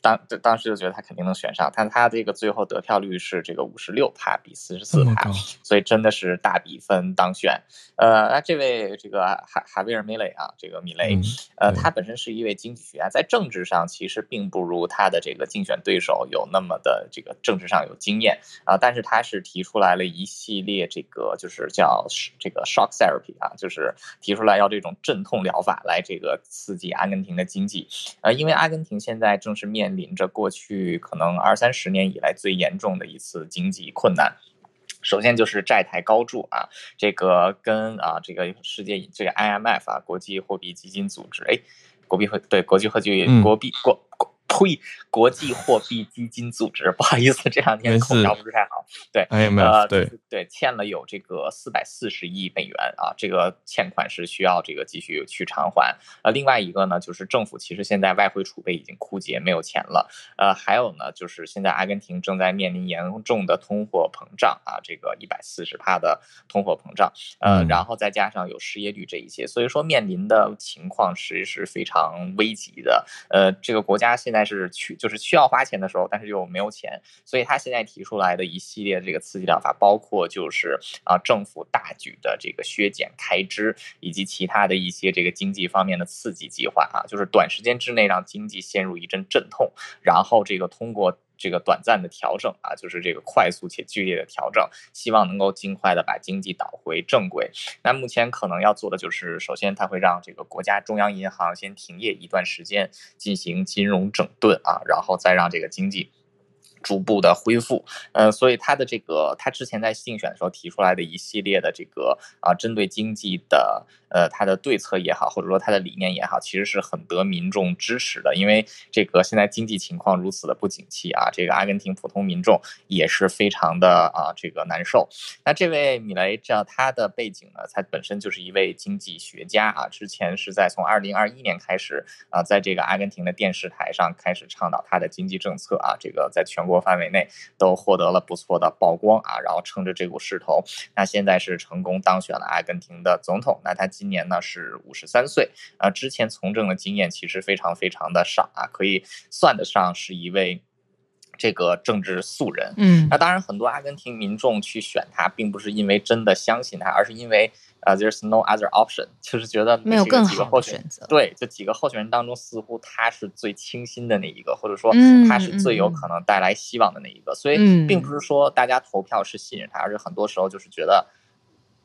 当当时就觉得他肯定能选上，但他这个最后得票率是这个五十六趴比四十四趴，所以真的是大比分当选。呃，那这位这个哈哈维尔米雷啊，这个米雷，呃，他本身是一位经济学家，在政治上其实并不如他的这个竞选对手有那么的这个政治上有经验啊，但是他是提出来了一系列这个就是叫这个 shock therapy 啊，就是提出来要这种镇痛疗法来这个刺激阿根廷的经济。呃，因为阿根廷现在正是面临着过去可能二三十年以来最严重的一次经济困难。首先就是债台高筑啊，这个跟啊这个世界这个 IMF 啊国际货币基金组织，哎，国币会对国际货币国币国。国呸！国际货币基金组织，<laughs> 不好意思，这两天口条不是太好。对呃，对对，欠了有这个四百四十亿美元啊，这个欠款是需要这个继续去偿还。呃，另外一个呢，就是政府其实现在外汇储备已经枯竭，没有钱了。呃，还有呢，就是现在阿根廷正在面临严重的通货膨胀啊，这个一百四十帕的通货膨胀。呃，然后再加上有失业率这一些，所以说面临的情况其实是非常危急的。呃，这个国家现在。但是去就是需要花钱的时候，但是又没有钱，所以他现在提出来的一系列这个刺激疗法，包括就是啊政府大举的这个削减开支，以及其他的一些这个经济方面的刺激计划啊，就是短时间之内让经济陷入一阵阵痛，然后这个通过。这个短暂的调整啊，就是这个快速且剧烈的调整，希望能够尽快的把经济导回正轨。那目前可能要做的就是，首先它会让这个国家中央银行先停业一段时间，进行金融整顿啊，然后再让这个经济。逐步的恢复，呃，所以他的这个，他之前在竞选的时候提出来的一系列的这个啊，针对经济的，呃，他的对策也好，或者说他的理念也好，其实是很得民众支持的。因为这个现在经济情况如此的不景气啊，这个阿根廷普通民众也是非常的啊，这个难受。那这位米雷，这样他的背景呢，他本身就是一位经济学家啊，之前是在从二零二一年开始啊，在这个阿根廷的电视台上开始倡导他的经济政策啊，这个在全国范围内都获得了不错的曝光啊，然后趁着这股势头，那现在是成功当选了阿根廷的总统。那他今年呢是五十三岁啊，之前从政的经验其实非常非常的少啊，可以算得上是一位这个政治素人。嗯，那当然很多阿根廷民众去选他，并不是因为真的相信他，而是因为。啊、uh,，there's no other option，就是觉得没有更好的选择。对，这几个候选人当中，似乎他是最清新的那一个，或者说他是最有可能带来希望的那一个。嗯、所以，并不是说大家投票是信任他，嗯、而是很多时候就是觉得，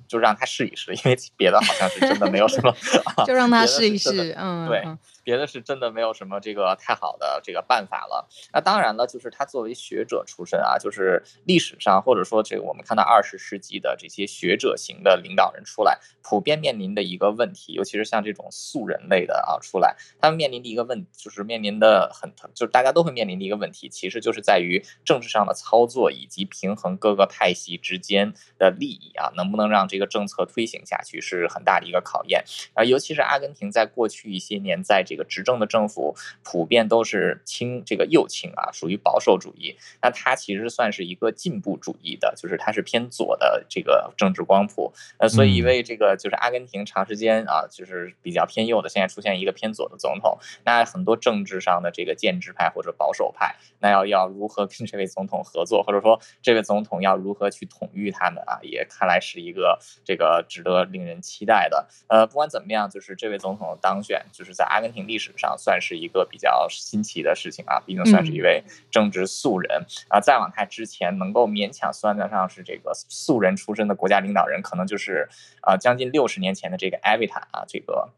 就让他试一试，因为别的好像是真的没有什么，<laughs> 就让他试一试。嗯，对。别的是真的没有什么这个太好的这个办法了。那当然了，就是他作为学者出身啊，就是历史上或者说这个我们看到二十世纪的这些学者型的领导人出来，普遍面临的一个问题，尤其是像这种素人类的啊出来，他们面临的一个问就是面临的很，就是大家都会面临的一个问题，其实就是在于政治上的操作以及平衡各个派系之间的利益啊，能不能让这个政策推行下去，是很大的一个考验啊。尤其是阿根廷在过去一些年在这。这个执政的政府普遍都是亲这个右倾啊，属于保守主义。那它其实算是一个进步主义的，就是它是偏左的这个政治光谱。呃，所以因为这个就是阿根廷长时间啊，就是比较偏右的，现在出现一个偏左的总统，那很多政治上的这个建制派或者保守派，那要要如何跟这位总统合作，或者说这位总统要如何去统御他们啊，也看来是一个这个值得令人期待的。呃，不管怎么样，就是这位总统当选，就是在阿根廷。廷历史上算是一个比较新奇的事情啊，毕竟算是一位正直素人、嗯、啊。再往开之前能够勉强算得上是这个素人出身的国家领导人，可能就是啊将近六十年前的这个艾维塔啊，这个。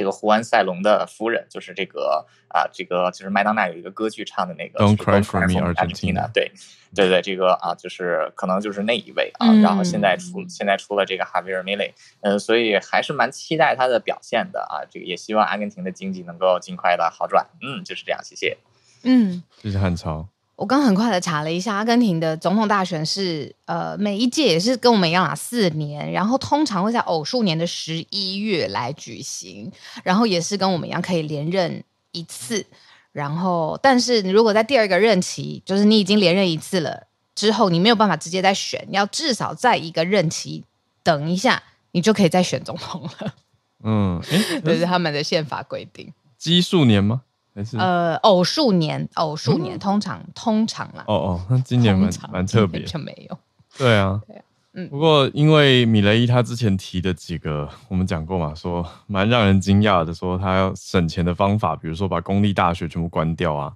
这个胡安·塞隆的夫人就是这个啊，这个就是麦当娜有一个歌剧唱的那个。Don't cry for me, Argentina。对，对对，这个啊，就是可能就是那一位啊。然后现在出现在出了这个哈维尔·米雷，嗯，所以还是蛮期待他的表现的啊。这个也希望阿根廷的经济能够尽快的好转。嗯，就是这样，谢谢。嗯，谢谢汉超。我刚很快的查了一下，阿根廷的总统大选是呃每一届也是跟我们一样啊，四年，然后通常会在偶数年的十一月来举行，然后也是跟我们一样可以连任一次，然后但是如果在第二个任期，就是你已经连任一次了之后，你没有办法直接再选，要至少在一个任期等一下，你就可以再选总统了。嗯，<laughs> 这是他们的宪法规定。奇数年吗？呃，偶数年，偶数年，通常通常啦。哦哦，那今年蛮蛮特别，就没有。对啊，对啊，嗯。不过因为米雷伊他之前提的几个，我们讲过嘛，说蛮让人惊讶的，说他要省钱的方法，比如说把公立大学全部关掉啊，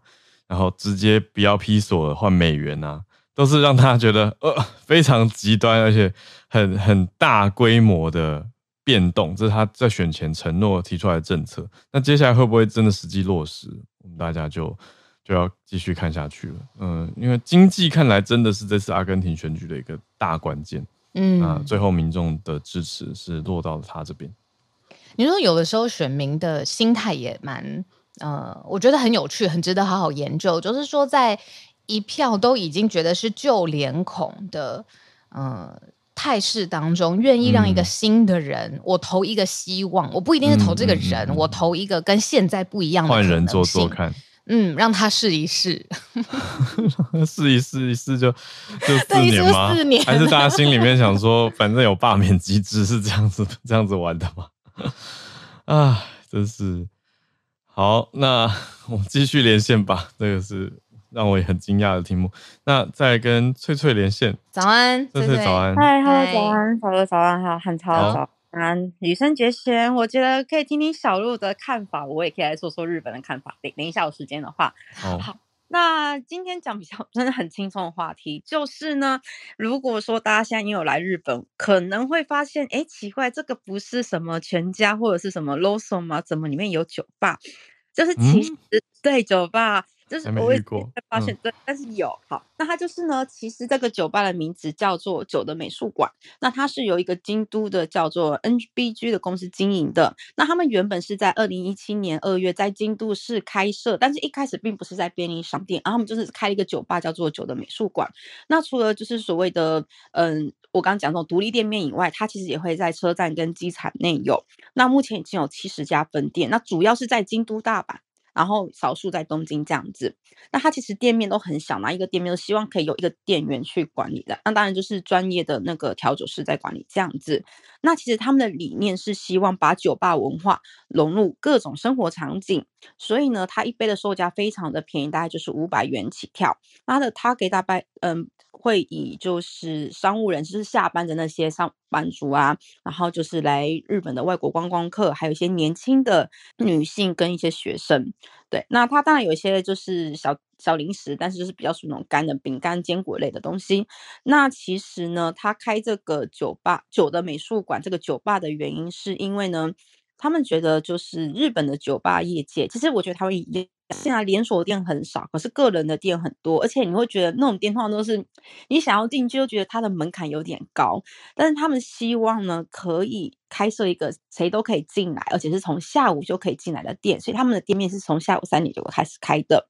然后直接不要批索换美元啊，都是让他觉得呃非常极端，而且很很大规模的。变动，这是他在选前承诺提出来的政策。那接下来会不会真的实际落实？我们大家就就要继续看下去了。嗯，因为经济看来真的是这次阿根廷选举的一个大关键。嗯，啊，最后民众的支持是落到了他这边。你说有的时候选民的心态也蛮，呃，我觉得很有趣，很值得好好研究。就是说，在一票都已经觉得是旧脸孔的，呃。态势当中，愿意让一个新的人，嗯、我投一个希望，我不一定是投这个人，我投一个跟现在不一样的换人做做看，嗯，让他试一试，<laughs> 试一试一试就就 <laughs> 四年吗？四年？还是大家心里面想说，反正有罢免机制是这样子 <laughs> 这样子玩的吗？啊，真是好，那我们继续连线吧，这个是。让我也很惊讶的题目。那再跟翠翠连线。早安，翠翠，早安。嗨，，hello，，早安，小鹿早安，好，汉超早安，羽生结弦。我觉得可以听听小鹿的看法，我也可以来说说日本的看法。等等一下有时间的话，好。好，那今天讲比较真的很轻松的话题，就是呢，如果说大家现在也有来日本，可能会发现，哎，奇怪，这个不是什么全家或者是什么 Lawson 吗？怎么里面有酒吧？就是其实、嗯、对酒吧。就是我也发现对，但是有好，那它就是呢，其实这个酒吧的名字叫做酒的美术馆，那它是由一个京都的叫做 NBG 的公司经营的，那他们原本是在二零一七年二月在京都市开设，但是一开始并不是在便利商店，然后他们就是开了一个酒吧叫做酒的美术馆，那除了就是所谓的嗯，我刚刚讲这种独立店面以外，它其实也会在车站跟机场内有，那目前已经有七十家分店，那主要是在京都、大阪。然后少数在东京这样子，那他其实店面都很小，嘛一个店面都希望可以有一个店员去管理的。那当然就是专业的那个调酒师在管理这样子。那其实他们的理念是希望把酒吧文化融入各种生活场景，所以呢，它一杯的售价非常的便宜，大概就是五百元起跳。那的他给大概嗯。会以就是商务人士，是下班的那些上班族啊，然后就是来日本的外国观光客，还有一些年轻的女性跟一些学生。对，那它当然有一些就是小小零食，但是就是比较属于那种干的饼干、坚果类的东西。那其实呢，他开这个酒吧酒的美术馆，这个酒吧的原因是因为呢，他们觉得就是日本的酒吧业界，其实我觉得他会。现在连锁店很少，可是个人的店很多，而且你会觉得那种店通常都是你想要进去，就觉得它的门槛有点高。但是他们希望呢，可以开设一个谁都可以进来，而且是从下午就可以进来的店，所以他们的店面是从下午三点就会开始开的。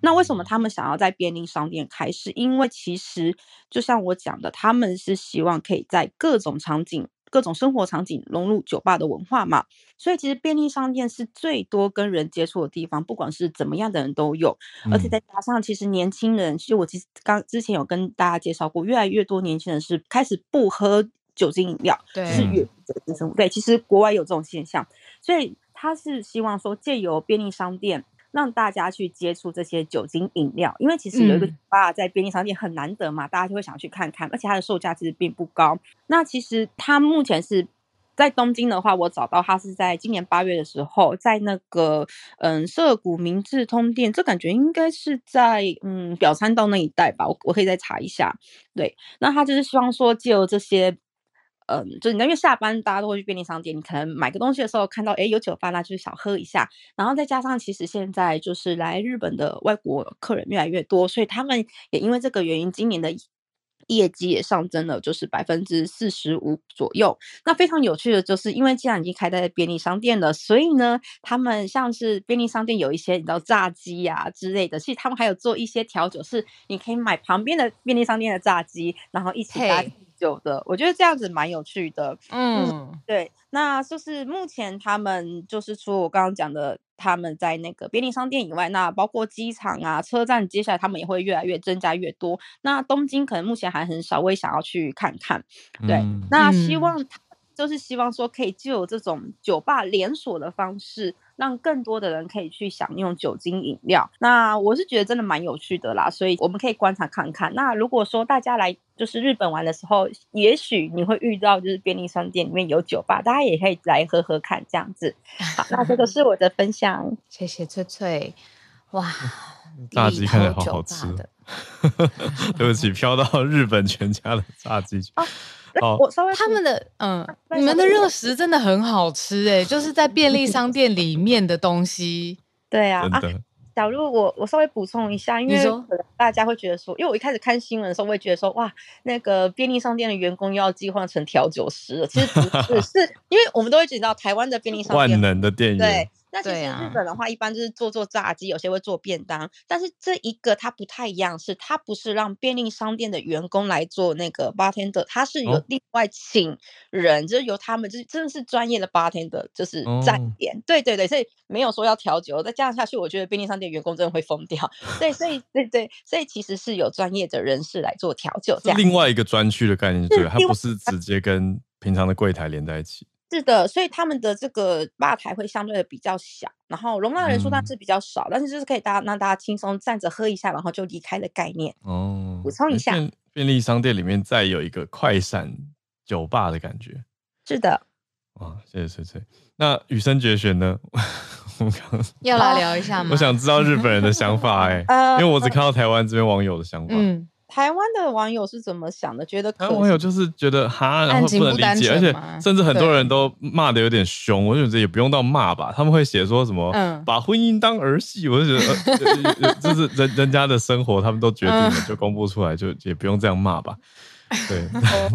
那为什么他们想要在便利商店开？是因为其实就像我讲的，他们是希望可以在各种场景。各种生活场景融入酒吧的文化嘛，所以其实便利商店是最多跟人接触的地方，不管是怎么样的人都有，而且再加上其实年轻人，其实我其实刚之前有跟大家介绍过，越来越多年轻人是开始不喝酒精饮料，对，是越酒精生活，对，其实国外有这种现象，所以他是希望说借由便利商店。让大家去接触这些酒精饮料，因为其实有一个酒吧在便利商店很难得嘛，嗯、大家就会想去看看，而且它的售价其实并不高。那其实它目前是在东京的话，我找到它是在今年八月的时候，在那个嗯涩谷明治通店，这感觉应该是在嗯表参道那一带吧，我我可以再查一下。对，那他就是希望说借由这些。嗯，就你因为下班大家都会去便利商店，你可能买个东西的时候看到，哎，有酒吧，那就是小喝一下。然后再加上，其实现在就是来日本的外国客人越来越多，所以他们也因为这个原因，今年的业绩也上增了，就是百分之四十五左右。那非常有趣的就是，因为既然已经开在便利商店了，所以呢，他们像是便利商店有一些你知道炸鸡呀、啊、之类的，其实他们还有做一些调酒，是你可以买旁边的便利商店的炸鸡，然后一起搭。有的，我觉得这样子蛮有趣的。嗯，嗯，对，那就是目前他们就是除了我刚刚讲的，他们在那个便利商店以外，那包括机场啊、车站，接下来他们也会越来越增加越多。那东京可能目前还很少，我也想要去看看。对，嗯、那希望就是希望说可以就有这种酒吧连锁的方式。让更多的人可以去享用酒精饮料，那我是觉得真的蛮有趣的啦，所以我们可以观察看看。那如果说大家来就是日本玩的时候，也许你会遇到就是便利商店里面有酒吧，大家也可以来喝喝看这样子。好，那这个是我的分享，谢谢翠翠。哇，炸鸡看起来好好吃的，<laughs> 对不起，飘到日本全家的炸鸡去。哦，我稍微他们的嗯，你们的热食真的很好吃哎，就是在便利商店里面的东西。<laughs> 对啊，啊，假如我我稍微补充一下，因为大家会觉得说，因为我一开始看新闻的时候，我会觉得说，哇，那个便利商店的员工又要计划成调酒师了。其实不是，<laughs> 是因为我们都会知道台湾的便利商店万能的店员。对。那其实日本的话，一般就是做做炸鸡，有些会做便当。但是这一个它不太一样，是它不是让便利商店的员工来做那个 bartender，它是有另外请人，就是由他们，就是真的是专业的 bartender，就是站点。对对对，所以没有说要调酒。再这样下去，我觉得便利商店员工真的会疯掉。对，所以对对，所以其实是有专业的人士来做调酒，这样。另外一个专区的概念，对，它不是直接跟平常的柜台连在一起。是的，所以他们的这个吧台会相对的比较小，然后容纳人数当然是比较少，嗯、但是就是可以大家让大家轻松站着喝一下，然后就离开的概念。哦，补充一下，便利商店里面再有一个快闪酒吧的感觉。是的。哇，谢谢翠翠。那羽生结弦呢？<laughs> 我们刚要来聊一下吗？我想知道日本人的想法 <laughs> 哎、欸，因为我只看到台湾这边网友的想法。嗯。台湾的网友是怎么想的？觉得台湾网友就是觉得哈，然后不能理解，而且甚至很多人都骂的有点凶。我就觉得也不用到骂吧，他们会写说什么、嗯、把婚姻当儿戏，我就觉得呃，就是人人家的生活，他们都决定了就公布出来，就也不用这样骂吧。对，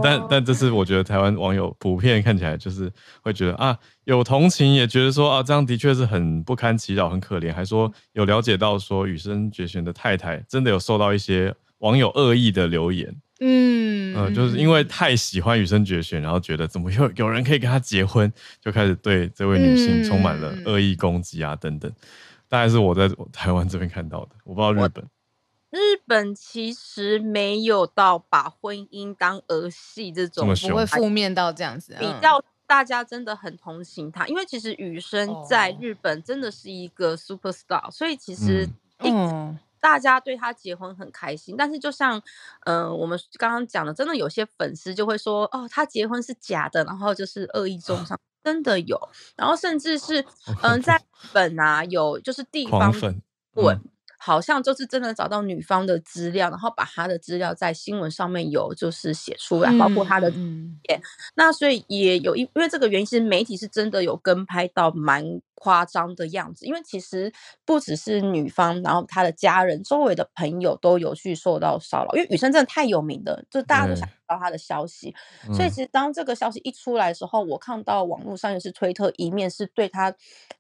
但但这是我觉得台湾网友普遍看起来就是会觉得啊，有同情，也觉得说啊，这样的确是很不堪其扰，很可怜，还说有了解到说羽生结弦的太太真的有受到一些。网友恶意的留言，嗯、呃、就是因为太喜欢羽生结弦，然后觉得怎么有有人可以跟他结婚，就开始对这位女性充满了恶意攻击啊等等。大概是我在台湾这边看到的，我不知道日本。日本其实没有到把婚姻当儿戏这种，不会负面到这样子，比较大家真的很同情他，因为其实雨生在日本真的是一个 super star，所以其实嗯。大家对他结婚很开心，但是就像，嗯、呃，我们刚刚讲的，真的有些粉丝就会说，哦，他结婚是假的，然后就是恶意中伤，真的有，然后甚至是，<laughs> 嗯、呃，在日本啊，有就是地方粉问。好像就是真的找到女方的资料，然后把她的资料在新闻上面有就是写出来，包括她的，嗯，那所以也有因因为这个原因，其实媒体是真的有跟拍到蛮夸张的样子，因为其实不只是女方，然后她的家人、周围的朋友都有去受到骚扰，因为雨生真的太有名了，就大家都想知道她的消息，所以其实当这个消息一出来的时候，我看到网络上也是推特一面是对她。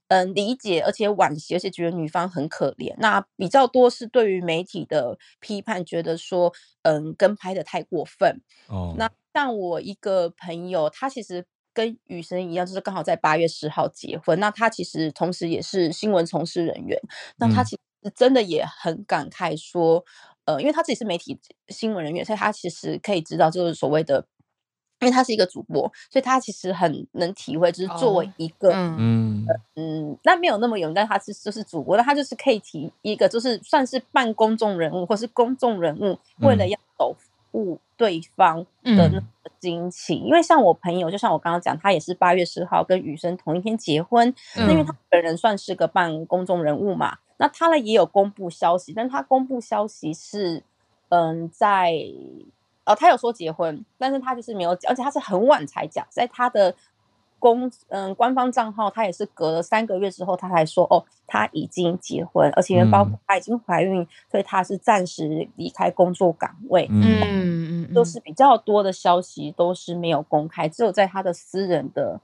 嗯，理解，而且惋惜，而且觉得女方很可怜。那比较多是对于媒体的批判，觉得说，嗯，跟拍的太过分。哦，那像我一个朋友，他其实跟雨神一样，就是刚好在八月十号结婚。那他其实同时也是新闻从事人员，那他其实真的也很感慨说，呃，因为他自己是媒体新闻人员，所以他其实可以知道，就是所谓的。因为他是一个主播，所以他其实很能体会，就是作为一个、oh, 嗯嗯，那没有那么有名，但他是就是主播，那他就是可以提一个，就是算是半公众人物或是公众人物，为了要走误对方的那个惊奇，嗯、因为像我朋友，就像我刚刚讲，他也是八月十号跟雨生同一天结婚，那、嗯、因为他本人算是个半公众人物嘛，那他呢也有公布消息，但他公布消息是，嗯，在哦，他有说结婚，但是他就是没有讲，而且他是很晚才讲，在他的。公嗯，官方账号他也是隔了三个月之后，他才说哦，他已经结婚，而且包括她已经怀孕，嗯、所以他是暂时离开工作岗位。嗯。嗯，都是比较多的消息都是没有公开，只有在他的私人的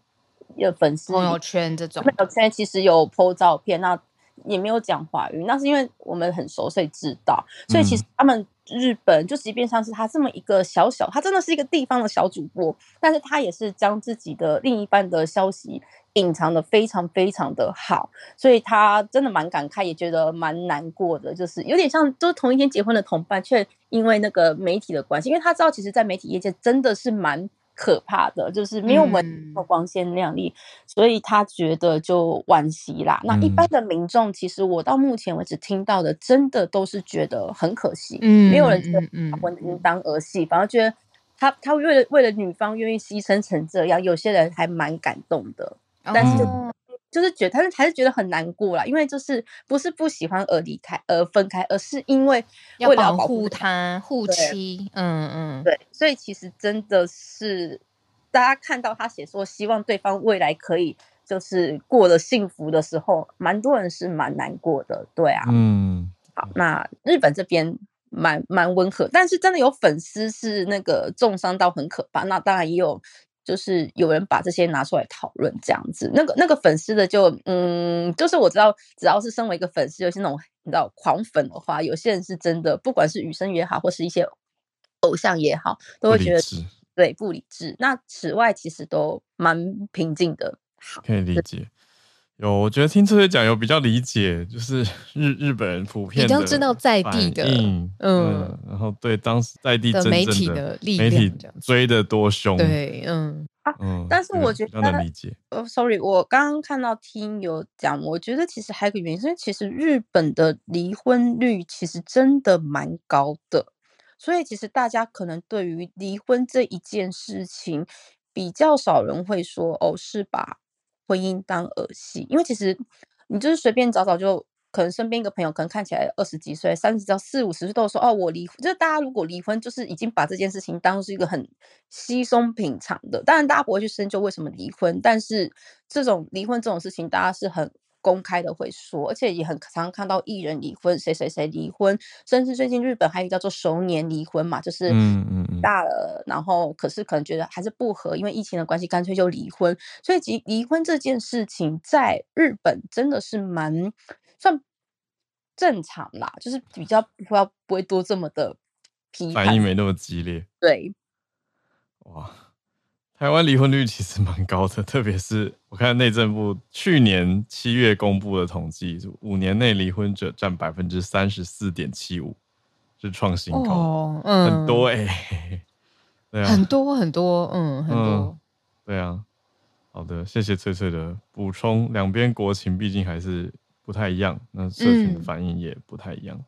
有粉丝朋友圈这种。朋友圈其实有 po 照片，那也没有讲华语，那是因为我们很熟，所以知道，所以其实他们。日本就即便像是他这么一个小小，他真的是一个地方的小主播，但是他也是将自己的另一半的消息隐藏的非常非常的好，所以他真的蛮感慨，也觉得蛮难过的，就是有点像都同一天结婚的同伴，却因为那个媒体的关系，因为他知道其实，在媒体业界真的是蛮。可怕的就是没有我们光鲜亮丽，嗯、所以他觉得就惋惜啦。嗯、那一般的民众，其实我到目前为止听到的，真的都是觉得很可惜。嗯，没有人觉得把婚姻当儿戏，嗯、反而觉得他他为了为了女方愿意牺牲成这样，有些人还蛮感动的。哦、但是就。就是觉得，他是还是觉得很难过啦，因为就是不是不喜欢而离开而分开，而是因为为了要保护他护妻，嗯嗯，对，所以其实真的是大家看到他写说希望对方未来可以就是过得幸福的时候，蛮多人是蛮难过的，对啊，嗯，好，那日本这边蛮蛮温和，但是真的有粉丝是那个重伤到很可怕，那当然也有。就是有人把这些拿出来讨论，这样子，那个那个粉丝的就嗯，就是我知道，只要是身为一个粉丝，有些那种你知道狂粉的话，有些人是真的，不管是女生也好，或是一些偶像也好，都会觉得对不理智。那此外，其实都蛮平静的，好，可以理解。有，我觉得听这些讲有比较理解，就是日日本人普遍比较知道在地的，嗯，嗯，然后对当时在地的媒体的力量，媒体追得多凶，对，嗯啊，嗯，但是我觉得能理解。哦，sorry，我刚刚看到听有讲，我觉得其实还有一个原因，因为其实日本的离婚率其实真的蛮高的，所以其实大家可能对于离婚这一件事情，比较少人会说哦，是吧？婚姻当儿戏，因为其实你就是随便找找，就可能身边一个朋友，可能看起来二十几岁、三十到四五十岁，都说哦，我离。就是大家如果离婚，就是已经把这件事情当是一个很稀松平常的。当然，大家不会去深究为什么离婚，但是这种离婚这种事情，大家是很。公开的会说，而且也很常看到艺人离婚，谁谁谁离婚，甚至最近日本还有叫做熟年离婚嘛，就是嗯大了，然后可是可能觉得还是不合，因为疫情的关系，干脆就离婚。所以离离婚这件事情在日本真的是蛮算正常啦，就是比较不要不会多这么的批判，反应没那么激烈。对，哇。台湾离婚率其实蛮高的，<laughs> 特别是我看内政部去年七月公布的统计，五年内离婚者占百分之三十四点七五，是创新高，哦嗯、很多哎、欸，<laughs> 对啊，很多很多，嗯，很多，嗯、对啊，好的，谢谢翠翠的补充，两边国情毕竟还是不太一样，那社群的反应也不太一样。嗯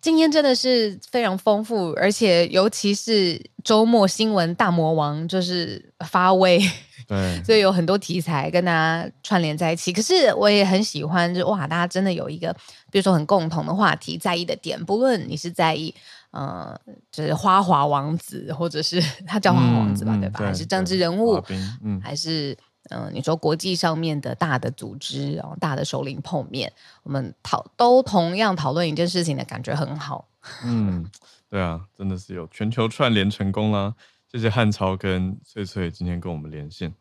今天真的是非常丰富，而且尤其是周末新闻大魔王就是发威，对，<laughs> 所以有很多题材跟大家串联在一起。可是我也很喜欢，就哇，大家真的有一个，比如说很共同的话题，在意的点，不论你是在意，呃，就是花滑王子，或者是他叫花滑王子吧，嗯、对吧？对还是政治人物，嗯，还是。嗯，你说国际上面的大的组织，然后大的首领碰面，我们讨都同样讨论一件事情的感觉很好。<laughs> 嗯，对啊，真的是有全球串联成功啦！谢谢汉超跟翠翠今天跟我们连线。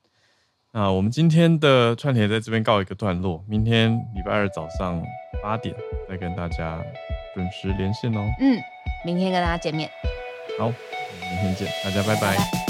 那我们今天的串联在这边告一个段落，明天礼拜二早上八点再跟大家准时连线哦。嗯，明天跟大家见面。好，明天见，大家拜拜。拜拜。